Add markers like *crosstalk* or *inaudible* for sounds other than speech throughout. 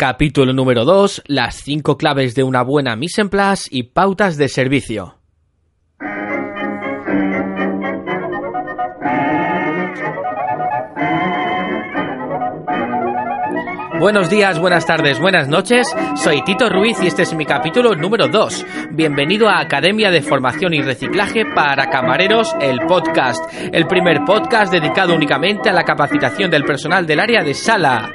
Capítulo número 2. Las 5 claves de una buena mise en place y pautas de servicio. Buenos días, buenas tardes, buenas noches. Soy Tito Ruiz y este es mi capítulo número 2. Bienvenido a Academia de Formación y Reciclaje para Camareros, el podcast. El primer podcast dedicado únicamente a la capacitación del personal del área de sala.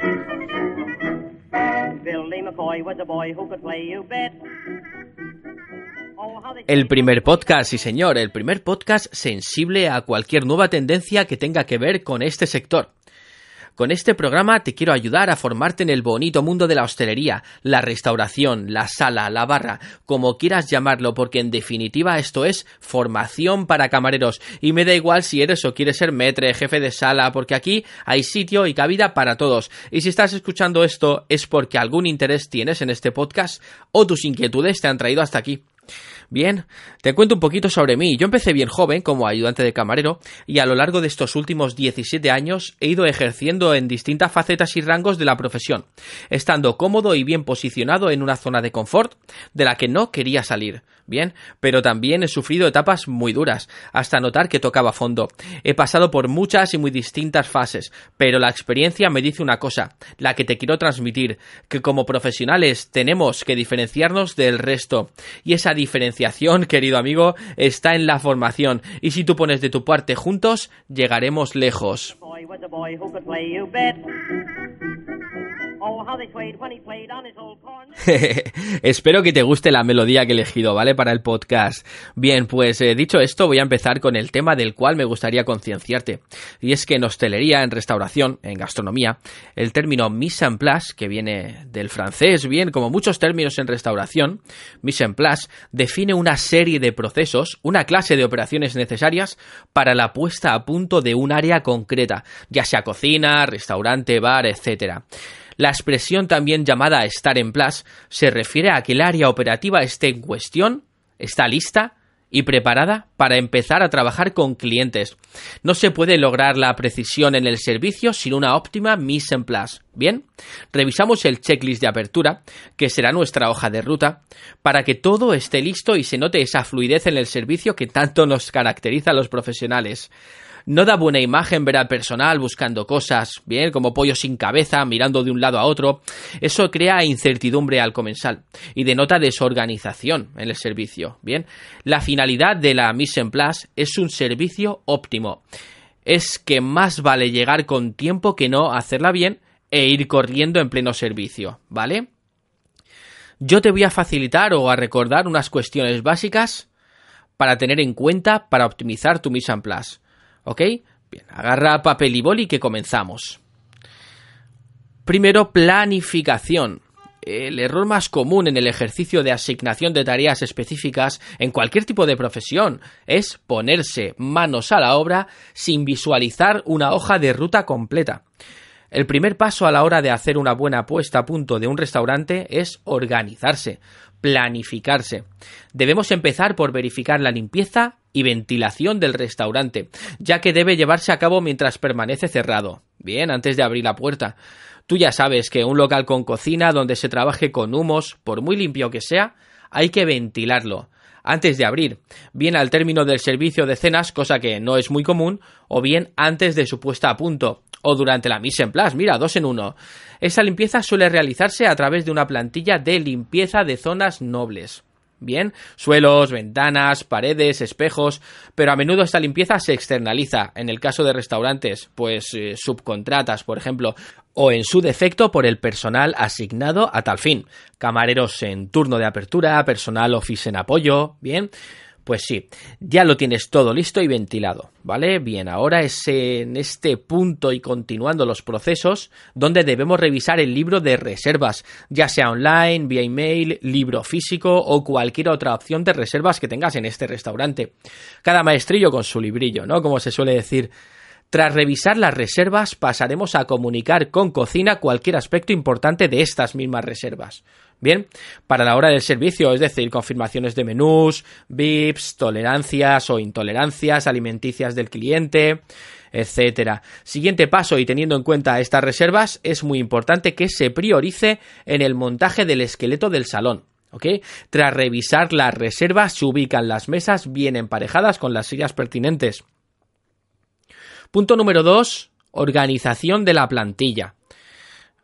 El primer podcast, sí señor, el primer podcast sensible a cualquier nueva tendencia que tenga que ver con este sector. Con este programa te quiero ayudar a formarte en el bonito mundo de la hostelería, la restauración, la sala, la barra, como quieras llamarlo, porque en definitiva esto es formación para camareros. Y me da igual si eres o quieres ser metre, jefe de sala, porque aquí hay sitio y cabida para todos. Y si estás escuchando esto es porque algún interés tienes en este podcast o tus inquietudes te han traído hasta aquí. Bien, te cuento un poquito sobre mí. Yo empecé bien joven como ayudante de camarero y a lo largo de estos últimos 17 años he ido ejerciendo en distintas facetas y rangos de la profesión, estando cómodo y bien posicionado en una zona de confort de la que no quería salir. Bien, pero también he sufrido etapas muy duras, hasta notar que tocaba fondo. He pasado por muchas y muy distintas fases, pero la experiencia me dice una cosa, la que te quiero transmitir, que como profesionales tenemos que diferenciarnos del resto, y esa querido amigo, está en la formación, y si tú pones de tu parte juntos, llegaremos lejos. *laughs* Espero que te guste la melodía que he elegido, ¿vale? Para el podcast. Bien, pues eh, dicho esto, voy a empezar con el tema del cual me gustaría concienciarte. Y es que en hostelería, en restauración, en gastronomía, el término mise en place, que viene del francés, bien, como muchos términos en restauración, mise en place define una serie de procesos, una clase de operaciones necesarias para la puesta a punto de un área concreta, ya sea cocina, restaurante, bar, etcétera. La expresión también llamada estar en place se refiere a que el área operativa esté en cuestión, está lista y preparada para empezar a trabajar con clientes. No se puede lograr la precisión en el servicio sin una óptima mise en place. Bien, revisamos el checklist de apertura, que será nuestra hoja de ruta, para que todo esté listo y se note esa fluidez en el servicio que tanto nos caracteriza a los profesionales. No da buena imagen ver al personal buscando cosas, bien, como pollo sin cabeza, mirando de un lado a otro. Eso crea incertidumbre al comensal y denota desorganización en el servicio. Bien, la finalidad de la mise en place es un servicio óptimo. Es que más vale llegar con tiempo que no hacerla bien e ir corriendo en pleno servicio, ¿vale? Yo te voy a facilitar o a recordar unas cuestiones básicas para tener en cuenta para optimizar tu mise en place. ¿Ok? Bien, agarra papel y boli que comenzamos. Primero, planificación. El error más común en el ejercicio de asignación de tareas específicas en cualquier tipo de profesión es ponerse manos a la obra sin visualizar una hoja de ruta completa. El primer paso a la hora de hacer una buena puesta a punto de un restaurante es organizarse, planificarse. Debemos empezar por verificar la limpieza y ventilación del restaurante, ya que debe llevarse a cabo mientras permanece cerrado. Bien, antes de abrir la puerta. Tú ya sabes que un local con cocina donde se trabaje con humos, por muy limpio que sea, hay que ventilarlo antes de abrir, bien al término del servicio de cenas, cosa que no es muy común, o bien antes de su puesta a punto, o durante la mise en place, mira, dos en uno. Esa limpieza suele realizarse a través de una plantilla de limpieza de zonas nobles. Bien, suelos, ventanas, paredes, espejos, pero a menudo esta limpieza se externaliza, en el caso de restaurantes, pues eh, subcontratas, por ejemplo, o en su defecto por el personal asignado a tal fin, camareros en turno de apertura, personal office en apoyo, bien, Pues sí, ya lo tienes todo listo y ventilado, ¿vale? Bien, ahora es en este punto y continuando los procesos donde debemos revisar el libro de reservas, ya sea online, vía email, libro físico o cualquier otra opción de reservas que tengas en este restaurante. Cada maestrillo con su librillo, ¿no? Como se suele decir. Tras revisar las reservas, pasaremos a comunicar con cocina cualquier aspecto importante de estas mismas reservas. Bien, para la hora del servicio, es decir, confirmaciones de menús, VIPs, tolerancias o intolerancias alimenticias del cliente, etcétera. Siguiente paso y teniendo en cuenta estas reservas, es muy importante que se priorice en el montaje del esqueleto del salón. Tras revisar las reservas, se ubican las mesas bien emparejadas con las sillas pertinentes. Punto número 2. Organización de la plantilla.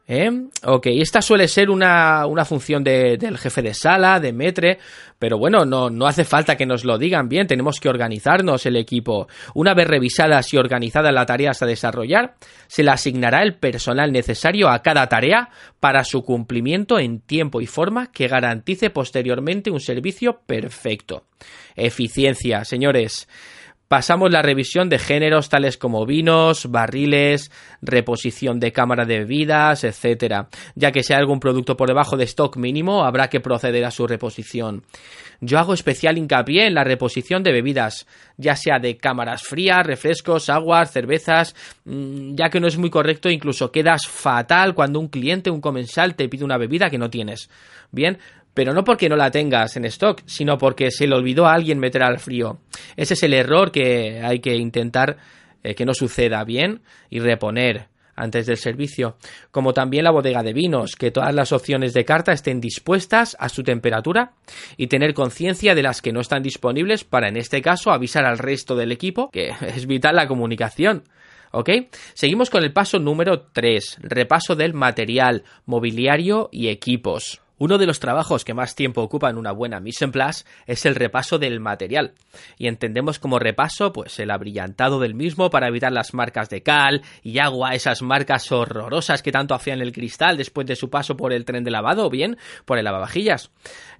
¿Eh? Ok, esta suele ser una, una función de, del jefe de sala, de metre, pero bueno, no, no hace falta que nos lo digan bien, tenemos que organizarnos el equipo. Una vez revisadas y organizadas las tareas a desarrollar, se le asignará el personal necesario a cada tarea para su cumplimiento en tiempo y forma que garantice posteriormente un servicio perfecto. Eficiencia, señores. Pasamos la revisión de géneros tales como vinos, barriles, reposición de cámara de bebidas, etc. Ya que hay algún producto por debajo de stock mínimo, habrá que proceder a su reposición. Yo hago especial hincapié en la reposición de bebidas, ya sea de cámaras frías, refrescos, aguas, cervezas, mm, ya que no es muy correcto, incluso quedas fatal cuando un cliente, un comensal te pide una bebida que no tienes. Bien, pero no porque no la tengas en stock, sino porque se le olvidó a alguien meter al frío. Ese es el error que hay que intentar eh, que no suceda bien y reponer antes del servicio, como también la bodega de vinos, que todas las opciones de carta estén dispuestas a su temperatura y tener conciencia de las que no están disponibles para en este caso avisar al resto del equipo, que *laughs* es vital la comunicación. ¿Ok? Seguimos con el paso número 3, repaso del material, mobiliario y equipos. Uno de los trabajos que más tiempo ocupa en una buena mise en place es el repaso del material. Y entendemos como repaso, pues el abrillantado del mismo para evitar las marcas de cal y agua, esas marcas horrorosas que tanto hacían el cristal después de su paso por el tren de lavado o bien por el lavavajillas.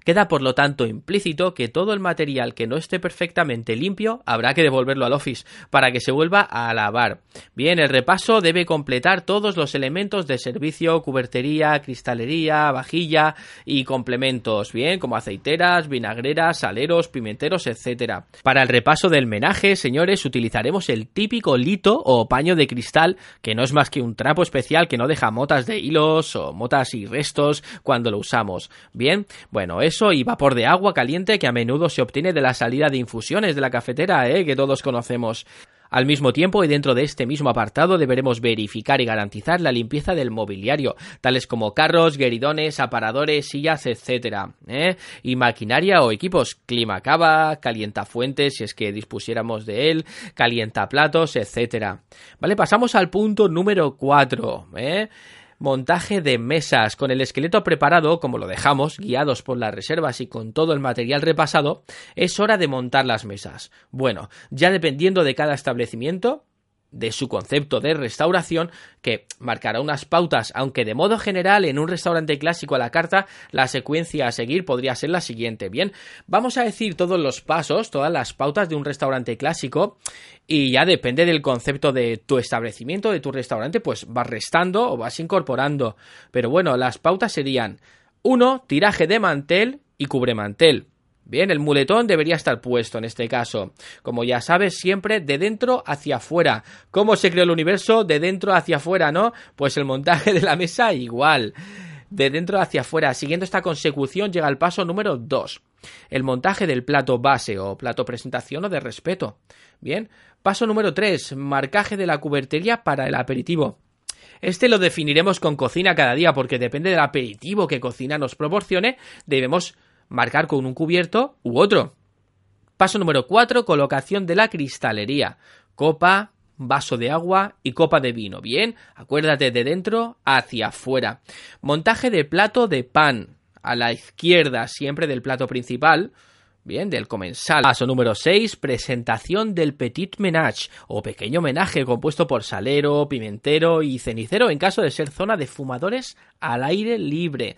Queda por lo tanto implícito que todo el material que no esté perfectamente limpio habrá que devolverlo al office para que se vuelva a lavar. Bien, el repaso debe completar todos los elementos de servicio, cubertería, cristalería, vajilla, y complementos, bien, como aceiteras, vinagreras, saleros, pimenteros, etc. Para el repaso del menaje, señores, utilizaremos el típico lito o paño de cristal, que no es más que un trapo especial que no deja motas de hilos o motas y restos cuando lo usamos. Bien, bueno, eso y vapor de agua caliente que a menudo se obtiene de la salida de infusiones de la cafetera, ¿eh? que todos conocemos. Al mismo tiempo y dentro de este mismo apartado deberemos verificar y garantizar la limpieza del mobiliario, tales como carros, gueridones, aparadores, sillas, etc. ¿eh? Y maquinaria o equipos, clima cava, calienta fuentes, si es que dispusiéramos de él, calienta platos, etc. Vale, pasamos al punto número 4. ¿eh? Montaje de mesas con el esqueleto preparado, como lo dejamos, guiados por las reservas y con todo el material repasado, es hora de montar las mesas. Bueno, ya dependiendo de cada establecimiento, de su concepto de restauración que marcará unas pautas, aunque de modo general en un restaurante clásico a la carta la secuencia a seguir podría ser la siguiente. Bien, vamos a decir todos los pasos, todas las pautas de un restaurante clásico y ya depende del concepto de tu establecimiento, de tu restaurante, pues vas restando o vas incorporando. Pero bueno, las pautas serían 1. Tiraje de mantel y cubre mantel. Bien, el muletón debería estar puesto en este caso. Como ya sabes, siempre de dentro hacia afuera. ¿Cómo se creó el universo? De dentro hacia afuera, ¿no? Pues el montaje de la mesa igual. De dentro hacia afuera. Siguiendo esta consecución llega el paso número 2. El montaje del plato base o plato presentación o de respeto. Bien. Paso número 3. Marcaje de la cubertería para el aperitivo. Este lo definiremos con cocina cada día porque depende del aperitivo que cocina nos proporcione, debemos marcar con un cubierto u otro. Paso número 4, colocación de la cristalería. Copa, vaso de agua y copa de vino. Bien, acuérdate de dentro hacia afuera. Montaje de plato de pan. A la izquierda siempre del plato principal. Bien, del comensal. Paso número 6, presentación del petit ménage o pequeño homenaje compuesto por salero, pimentero y cenicero en caso de ser zona de fumadores al aire libre.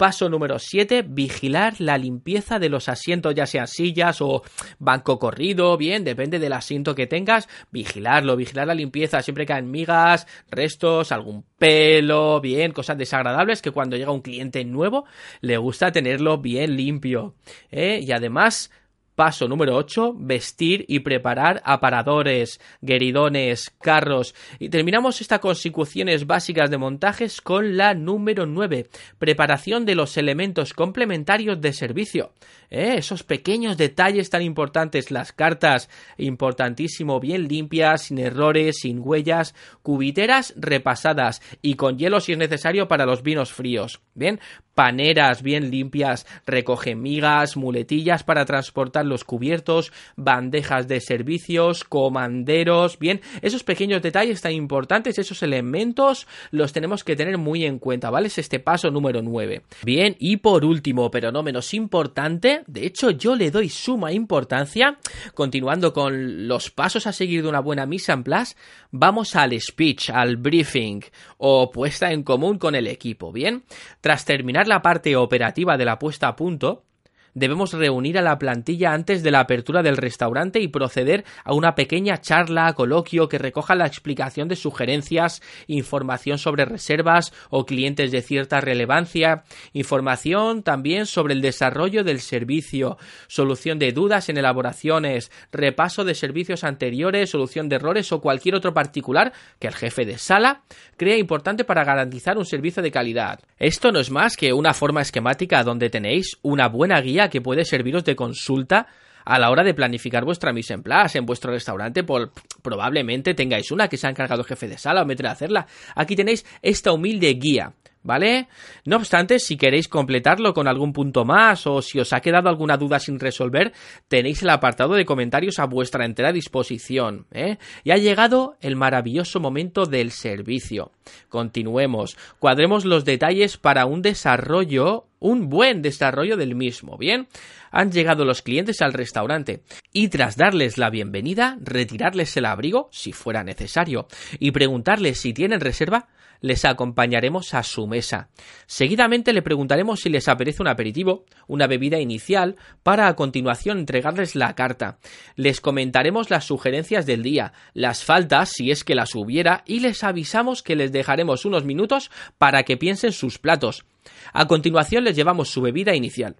Paso número 7, vigilar la limpieza de los asientos, ya sean sillas o banco corrido, bien, depende del asiento que tengas, vigilarlo, vigilar la limpieza, siempre caen migas, restos, algún pelo, bien, cosas desagradables que cuando llega un cliente nuevo le gusta tenerlo bien limpio. ¿eh? Y además Paso número 8, vestir y preparar aparadores, gueridones, carros. Y terminamos estas consecuciones básicas de montajes con la número 9, preparación de los elementos complementarios de servicio. ¿Eh? Esos pequeños detalles tan importantes, las cartas, importantísimo, bien limpias, sin errores, sin huellas, cubiteras repasadas y con hielo si es necesario para los vinos fríos. Bien, paneras bien limpias, recoge migas, muletillas para transportar los cubiertos, bandejas de servicios, comanderos, bien, esos pequeños detalles tan importantes, esos elementos los tenemos que tener muy en cuenta, ¿vale? Es este paso número 9. Bien, y por último, pero no menos importante, de hecho yo le doy suma importancia, continuando con los pasos a seguir de una buena misa en place, vamos al speech, al briefing o puesta en común con el equipo, ¿bien? Tras terminar la parte operativa de la puesta a punto, debemos reunir a la plantilla antes de la apertura del restaurante y proceder a una pequeña charla, coloquio que recoja la explicación de sugerencias, información sobre reservas o clientes de cierta relevancia, información también sobre el desarrollo del servicio, solución de dudas en elaboraciones, repaso de servicios anteriores, solución de errores o cualquier otro particular que el jefe de sala crea importante para garantizar un servicio de calidad. Esto no es más que una forma esquemática donde tenéis una buena guía que puede serviros de consulta a la hora de planificar vuestra mise en place en vuestro restaurante, por, probablemente tengáis una que se ha encargado el jefe de sala o meter a hacerla. Aquí tenéis esta humilde guía ¿Vale? No obstante, si queréis completarlo con algún punto más o si os ha quedado alguna duda sin resolver, tenéis el apartado de comentarios a vuestra entera disposición. ¿eh? Y ha llegado el maravilloso momento del servicio. Continuemos. Cuadremos los detalles para un desarrollo, un buen desarrollo del mismo. Bien, han llegado los clientes al restaurante y tras darles la bienvenida, retirarles el abrigo, si fuera necesario, y preguntarles si tienen reserva, les acompañaremos a su mesa. Seguidamente le preguntaremos si les apetece un aperitivo, una bebida inicial, para a continuación entregarles la carta. Les comentaremos las sugerencias del día, las faltas si es que las hubiera y les avisamos que les dejaremos unos minutos para que piensen sus platos. A continuación les llevamos su bebida inicial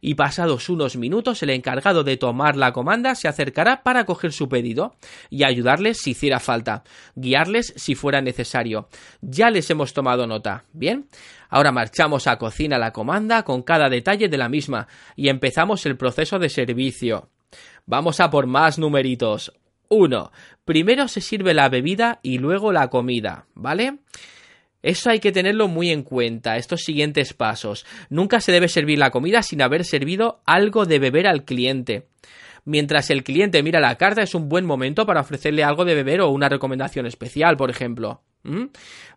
y pasados unos minutos el encargado de tomar la comanda se acercará para coger su pedido y ayudarles si hiciera falta, guiarles si fuera necesario. Ya les hemos tomado nota. Bien, ahora marchamos a cocina la comanda con cada detalle de la misma y empezamos el proceso de servicio. Vamos a por más numeritos. 1. Primero se sirve la bebida y luego la comida, ¿vale? Eso hay que tenerlo muy en cuenta, estos siguientes pasos. Nunca se debe servir la comida sin haber servido algo de beber al cliente. Mientras el cliente mira la carta es un buen momento para ofrecerle algo de beber o una recomendación especial, por ejemplo. ¿Mm?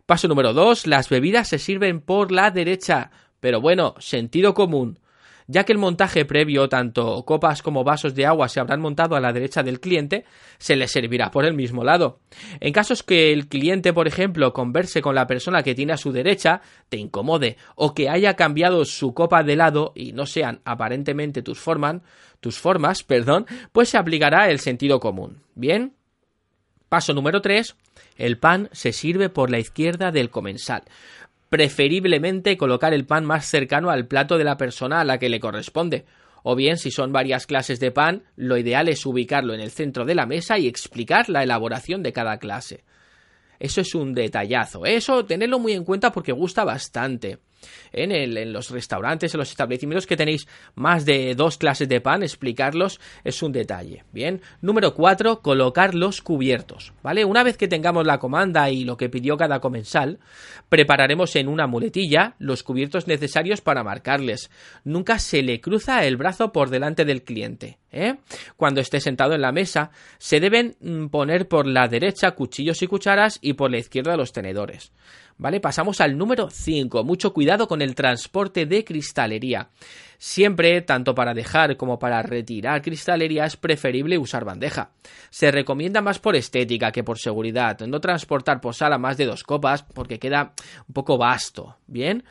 Paso número 2. Las bebidas se sirven por la derecha. Pero bueno, sentido común ya que el montaje previo, tanto copas como vasos de agua se habrán montado a la derecha del cliente, se le servirá por el mismo lado. En casos que el cliente, por ejemplo, converse con la persona que tiene a su derecha, te incomode, o que haya cambiado su copa de lado y no sean aparentemente tus formas, *laughs* pues se aplicará el sentido común. Bien. Paso número 3. El pan se sirve por la izquierda del comensal preferiblemente colocar el pan más cercano al plato de la persona a la que le corresponde. O bien, si son varias clases de pan, lo ideal es ubicarlo en el centro de la mesa y explicar la elaboración de cada clase. Eso es un detallazo. Eso, tenerlo muy en cuenta porque gusta bastante en, los restaurantes, en los establecimientos que tenéis más de dos clases de pan, explicarlos es un detalle. Bien. Número 4, colocar los cubiertos. ¿Vale? Una vez que tengamos la comanda y lo que pidió cada comensal, prepararemos en una muletilla los cubiertos necesarios para marcarles. Nunca se le cruza el brazo por delante del cliente. ¿eh? Cuando esté sentado en la mesa, se deben mm, poner por la derecha cuchillos y cucharas y por la izquierda los tenedores. ¿Vale? Pasamos al número 5. Mucho cuidado con el transporte de cristalería. Siempre, tanto para dejar como para retirar cristalería, es preferible usar bandeja. Se recomienda más por estética que por seguridad. No transportar por sala más de dos copas porque queda un poco vasto. Bien.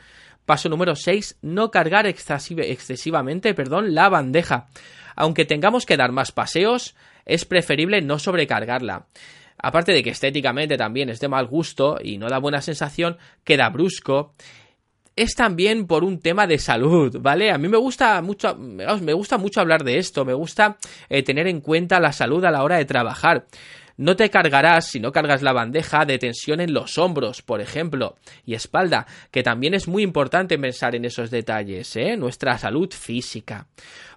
Paso número 6, no cargar excesivamente perdón, la bandeja. Aunque tengamos que dar más paseos, es preferible no sobrecargarla. Aparte de que estéticamente también es de mal gusto y no da buena sensación, queda brusco es también por un tema de salud, ¿vale? A mí me gusta mucho, me gusta mucho hablar de esto, me gusta eh, tener en cuenta la salud a la hora de trabajar. No te cargarás, si no cargas la bandeja, de tensión en los hombros, por ejemplo, y espalda, que también es muy importante pensar en esos detalles, ¿eh? Nuestra salud física.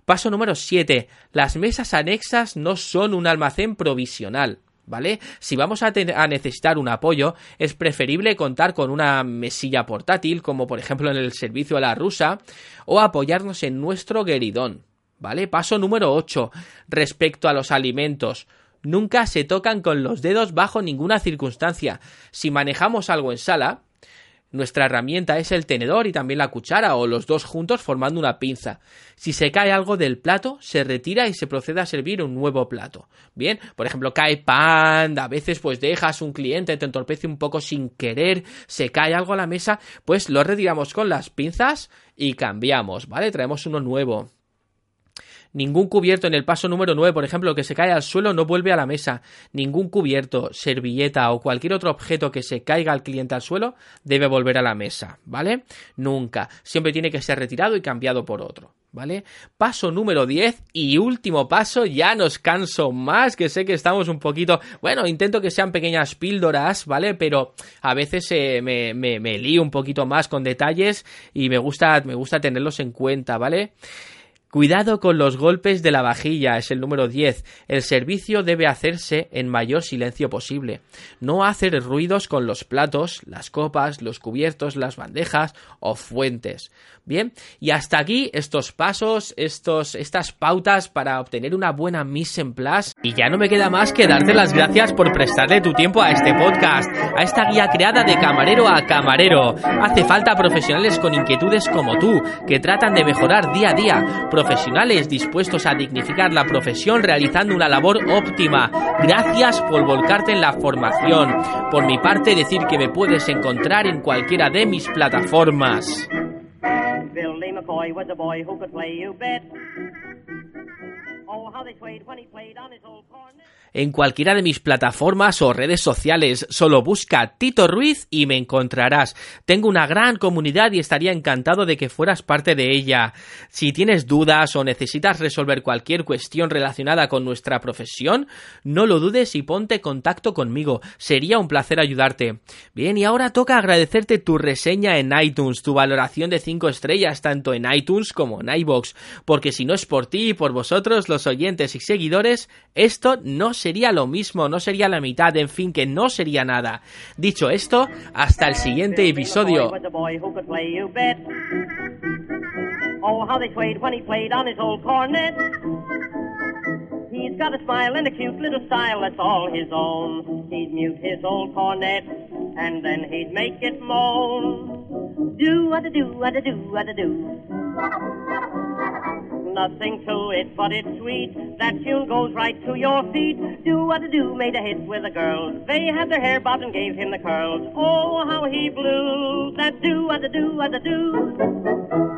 Paso número 7. Las mesas anexas no son un almacén provisional. ¿Vale? Si vamos a, a, necesitar un apoyo, es preferible contar con una mesilla portátil, como por ejemplo en el servicio a la rusa, o apoyarnos en nuestro gueridón, ¿vale? Paso número 8. Respecto a los alimentos. Nunca se tocan con los dedos bajo ninguna circunstancia. Si manejamos algo en sala, nuestra herramienta es el tenedor y también la cuchara o los dos juntos formando una pinza. Si se cae algo del plato, se retira y se procede a servir un nuevo plato. Bien, por ejemplo, cae pan, a veces pues dejas un cliente, te entorpece un poco sin querer, se cae algo a la mesa, pues lo retiramos con las pinzas y cambiamos, ¿vale? Traemos uno nuevo. Ningún cubierto en el paso número 9, por ejemplo, que se cae al suelo no vuelve a la mesa. Ningún cubierto, servilleta o cualquier otro objeto que se caiga al cliente al suelo debe volver a la mesa, ¿vale? Nunca. Siempre tiene que ser retirado y cambiado por otro. ¿Vale? Paso número 10 y último paso, ya nos canso más, que sé que estamos un poquito, bueno, intento que sean pequeñas píldoras, ¿vale? Pero a veces eh, me, me, me lío un poquito más con detalles y me gusta, me gusta tenerlos en cuenta, ¿vale? Cuidado con los golpes de la vajilla, es el número 10. El servicio debe hacerse en mayor silencio posible. No hacer ruidos con los platos, las copas, los cubiertos, las bandejas o fuentes. Bien, y hasta aquí estos pasos, estos, estas pautas para obtener una buena mise en place. Y ya no me queda más que darte las gracias por prestarle tu tiempo a este podcast, a esta guía creada de camarero a camarero. Hace falta profesionales con inquietudes como tú, que tratan de mejorar día a día, profesionales dispuestos a dignificar la profesión realizando una labor óptima. Gracias por volcarte en la formación. Por mi parte, decir que me puedes encontrar en cualquiera de mis plataformas. En cualquiera de mis plataformas o redes sociales. Solo busca Tito Ruiz y me encontrarás. Tengo una gran comunidad y estaría encantado de que fueras parte de ella. Si tienes dudas o necesitas resolver cualquier cuestión relacionada con nuestra profesión, no lo dudes y ponte en contacto conmigo. Sería un placer ayudarte. Bien, y ahora toca agradecerte tu reseña en iTunes, tu valoración de 5 estrellas tanto en iTunes como en iBox, porque si no es por ti y por vosotros, los oyentes y seguidores, esto no sería lo mismo, no sería la mitad, en fin, que no sería nada. Dicho esto, hasta el siguiente episodio. Oh. He's got a smile and a cute little style that's all his own. He'd mute his old cornet and then he'd make it moan. Do do, do, do. Nothing to it, but it's sweet. That tune goes right to your feet. Do what to do, made a hit with the girls. They had their hair bobbed and gave him the curls. Oh, how he blew. That do what to do, what to do.